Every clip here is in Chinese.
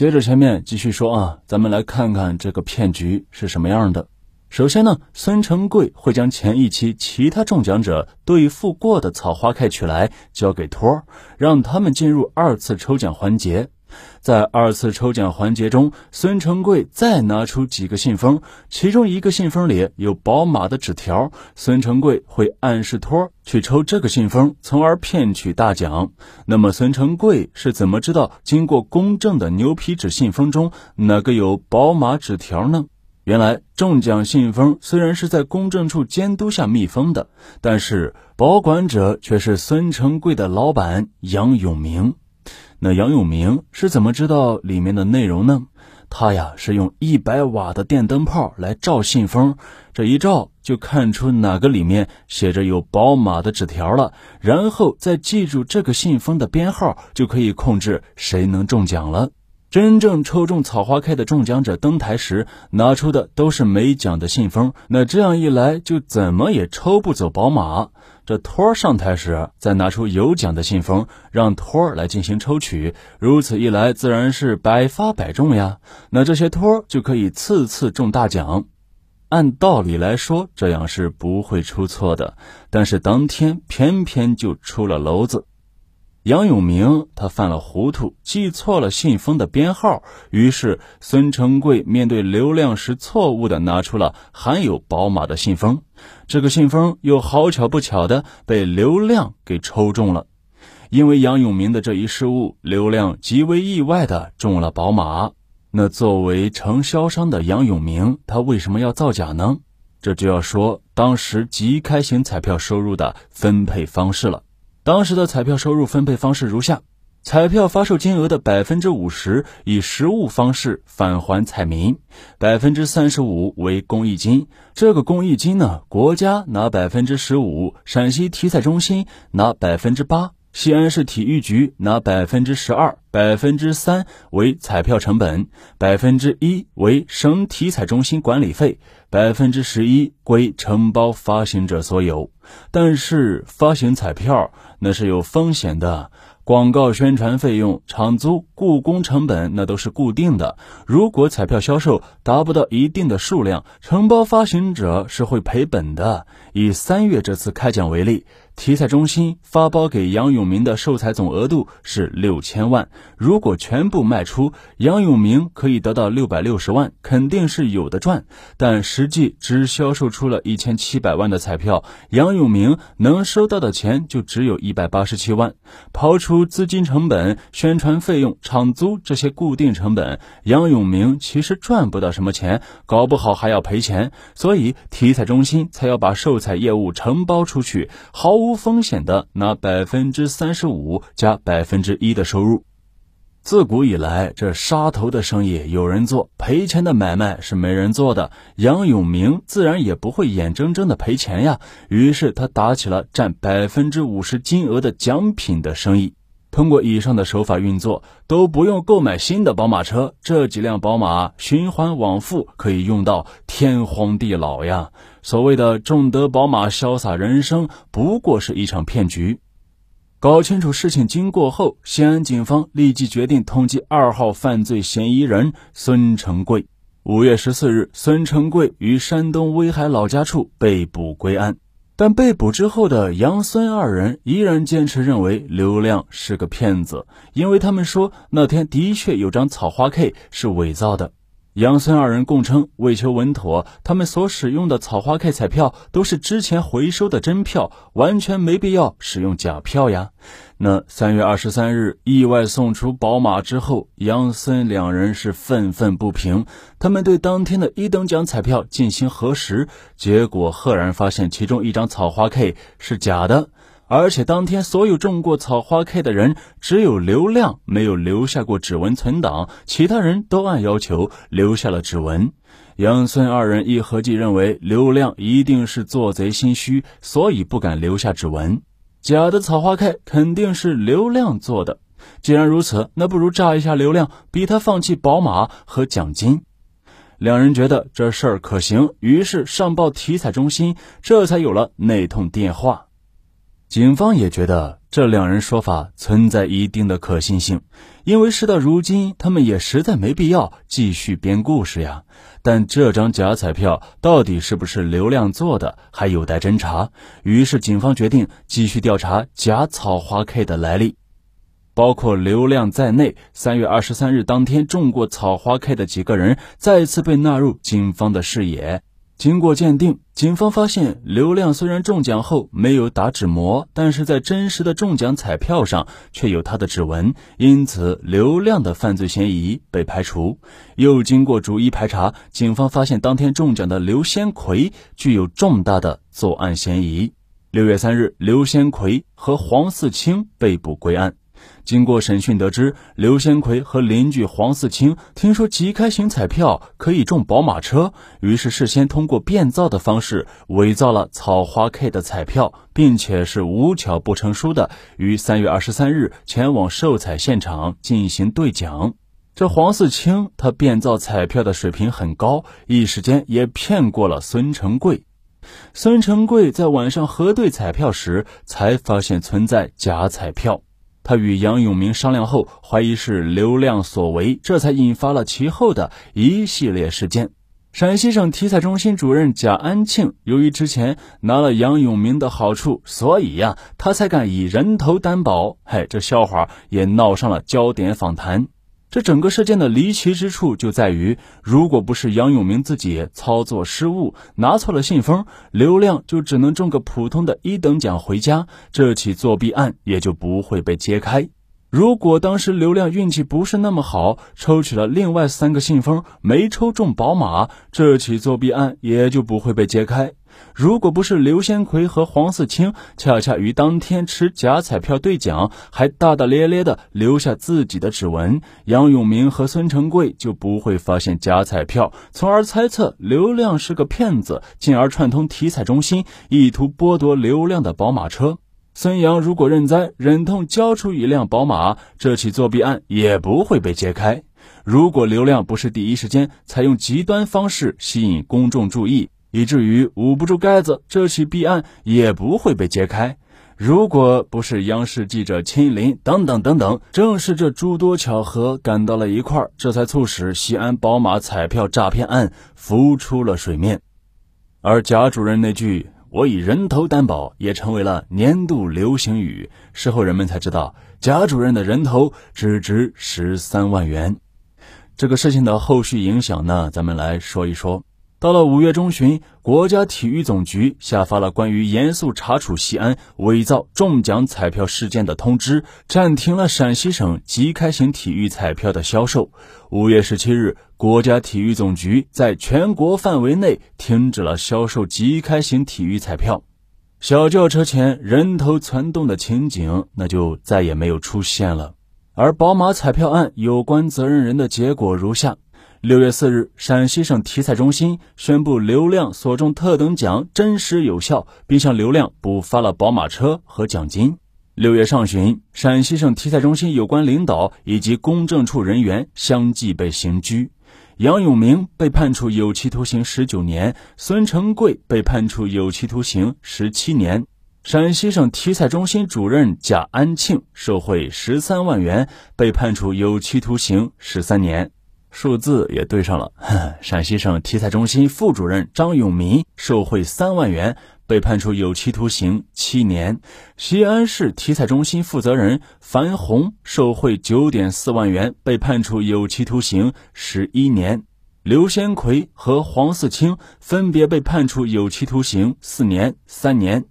接着前面继续说啊，咱们来看看这个骗局是什么样的。首先呢，孙成贵会将前一期其他中奖者兑付过的草花开取来，交给托儿，让他们进入二次抽奖环节。在二次抽奖环节中，孙成贵再拿出几个信封，其中一个信封里有宝马的纸条，孙成贵会暗示托儿去抽这个信封，从而骗取大奖。那么，孙成贵是怎么知道经过公证的牛皮纸信封中哪个有宝马纸条呢？原来中奖信封虽然是在公证处监督下密封的，但是保管者却是孙成贵的老板杨永明。那杨永明是怎么知道里面的内容呢？他呀是用一百瓦的电灯泡来照信封，这一照就看出哪个里面写着有宝马的纸条了，然后再记住这个信封的编号，就可以控制谁能中奖了。真正抽中草花 K 的中奖者登台时拿出的都是没奖的信封，那这样一来就怎么也抽不走宝马。这托儿上台时再拿出有奖的信封，让托儿来进行抽取，如此一来自然是百发百中呀。那这些托儿就可以次次中大奖。按道理来说这样是不会出错的，但是当天偏偏就出了娄子。杨永明他犯了糊涂，记错了信封的编号，于是孙成贵面对刘亮时错误的拿出了含有宝马的信封，这个信封又好巧不巧的被刘亮给抽中了。因为杨永明的这一失误，刘亮极为意外的中了宝马。那作为承销商的杨永明，他为什么要造假呢？这就要说当时即开型彩票收入的分配方式了。当时的彩票收入分配方式如下：彩票发售金额的百分之五十以实物方式返还彩民，百分之三十五为公益金。这个公益金呢，国家拿百分之十五，陕西体彩中心拿百分之八，西安市体育局拿百分之十二，百分之三为彩票成本，百分之一为省体彩中心管理费，百分之十一归承包发行者所有。但是发行彩票那是有风险的，广告宣传费用、场租、雇工成本那都是固定的。如果彩票销售达不到一定的数量，承包发行者是会赔本的。以三月这次开奖为例。体彩中心发包给杨永明的售彩总额度是六千万，如果全部卖出，杨永明可以得到六百六十万，肯定是有的赚。但实际只销售出了一千七百万的彩票，杨永明能收到的钱就只有一百八十七万。刨除资金成本、宣传费用、场租这些固定成本，杨永明其实赚不到什么钱，搞不好还要赔钱。所以体彩中心才要把售彩业务承包出去，毫无。无风险的拿百分之三十五加百分之一的收入。自古以来，这杀头的生意有人做，赔钱的买卖是没人做的。杨永明自然也不会眼睁睁的赔钱呀。于是他打起了占百分之五十金额的奖品的生意。通过以上的手法运作，都不用购买新的宝马车，这几辆宝马循环往复，可以用到天荒地老呀。所谓的重德宝马潇洒人生，不过是一场骗局。搞清楚事情经过后，西安警方立即决定通缉二号犯罪嫌疑人孙成贵。五月十四日，孙成贵于山东威海老家处被捕归案。但被捕之后的杨孙二人依然坚持认为刘亮是个骗子，因为他们说那天的确有张草花 K 是伪造的。杨孙二人供称，为求稳妥，他们所使用的草花 K 彩票都是之前回收的真票，完全没必要使用假票呀。那三月二十三日意外送出宝马之后，杨孙两人是愤愤不平。他们对当天的一等奖彩票进行核实，结果赫然发现其中一张草花 K 是假的。而且当天所有中过草花 K 的人，只有刘亮没有留下过指纹存档，其他人都按要求留下了指纹。杨孙二人一合计，认为刘亮一定是做贼心虚，所以不敢留下指纹。假的草花 K 肯定是刘亮做的。既然如此，那不如炸一下刘亮，逼他放弃宝马和奖金。两人觉得这事儿可行，于是上报体彩中心，这才有了那通电话。警方也觉得这两人说法存在一定的可信性，因为事到如今，他们也实在没必要继续编故事呀。但这张假彩票到底是不是刘亮做的，还有待侦查。于是，警方决定继续调查假草花 K 的来历。包括刘亮在内，三月二十三日当天中过草花 K 的几个人再次被纳入警方的视野。经过鉴定，警方发现刘亮虽然中奖后没有打指模，但是在真实的中奖彩票上却有他的指纹，因此刘亮的犯罪嫌疑被排除。又经过逐一排查，警方发现当天中奖的刘先奎具有重大的作案嫌疑。六月三日，刘先奎和黄四清被捕归案。经过审讯得知，刘先奎和邻居黄四清听说即开型彩票可以中宝马车，于是事先通过变造的方式伪造了草花 K 的彩票，并且是无巧不成书的于三月二十三日前往售彩现场进行兑奖。这黄四清他变造彩票的水平很高，一时间也骗过了孙成贵。孙成贵在晚上核对彩票时，才发现存在假彩票。他与杨永明商量后，怀疑是刘亮所为，这才引发了其后的一系列事件。陕西省体彩中心主任贾安庆，由于之前拿了杨永明的好处，所以呀，他才敢以人头担保。嘿，这笑话也闹上了焦点访谈。这整个事件的离奇之处就在于，如果不是杨永明自己操作失误拿错了信封，刘亮就只能中个普通的一等奖回家，这起作弊案也就不会被揭开。如果当时刘亮运气不是那么好，抽取了另外三个信封没抽中宝马，这起作弊案也就不会被揭开。如果不是刘先奎和黄四清恰恰于当天持假彩票兑奖，还大大咧咧的留下自己的指纹，杨永明和孙成贵就不会发现假彩票，从而猜测刘亮是个骗子，进而串通体彩中心，意图剥夺刘亮的宝马车。孙杨如果认栽，忍痛交出一辆宝马，这起作弊案也不会被揭开。如果刘亮不是第一时间采用极端方式吸引公众注意，以至于捂不住盖子，这起弊案也不会被揭开。如果不是央视记者亲临，等等等等，正是这诸多巧合赶到了一块儿，这才促使西安宝马彩票诈骗案浮出了水面。而贾主任那句“我以人头担保”也成为了年度流行语。事后人们才知道，贾主任的人头只值十三万元。这个事情的后续影响呢，咱们来说一说。到了五月中旬，国家体育总局下发了关于严肃查处西安伪造中奖彩票事件的通知，暂停了陕西省即开型体育彩票的销售。五月十七日，国家体育总局在全国范围内停止了销售即开型体育彩票，小轿车前人头攒动的情景那就再也没有出现了。而宝马彩票案有关责任人的结果如下。六月四日，陕西省体彩中心宣布刘亮所中特等奖真实有效，并向刘亮补发了宝马车和奖金。六月上旬，陕西省体彩中心有关领导以及公证处人员相继被刑拘，杨永明被判处有期徒刑十九年，孙成贵被判处有期徒刑十七年。陕西省体彩中心主任贾安庆受贿十三万元，被判处有期徒刑十三年。数字也对上了。陕西省体彩中心副主任张永民受贿三万元，被判处有期徒刑七年。西安市体彩中心负责人樊红受贿九点四万元，被判处有期徒刑十一年。刘先奎和黄四清分别被判处有期徒刑四年、三年。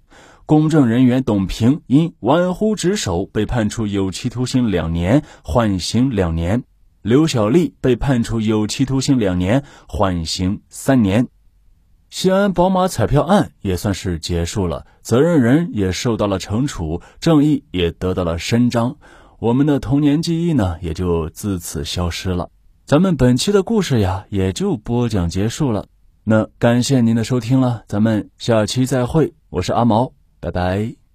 公证人员董平因玩忽职守被判处有期徒刑两年，缓刑两年。刘小丽被判处有期徒刑两年，缓刑三年。西安宝马彩票案也算是结束了，责任人也受到了惩处，正义也得到了伸张。我们的童年记忆呢，也就自此消失了。咱们本期的故事呀，也就播讲结束了。那感谢您的收听了，咱们下期再会。我是阿毛，拜拜。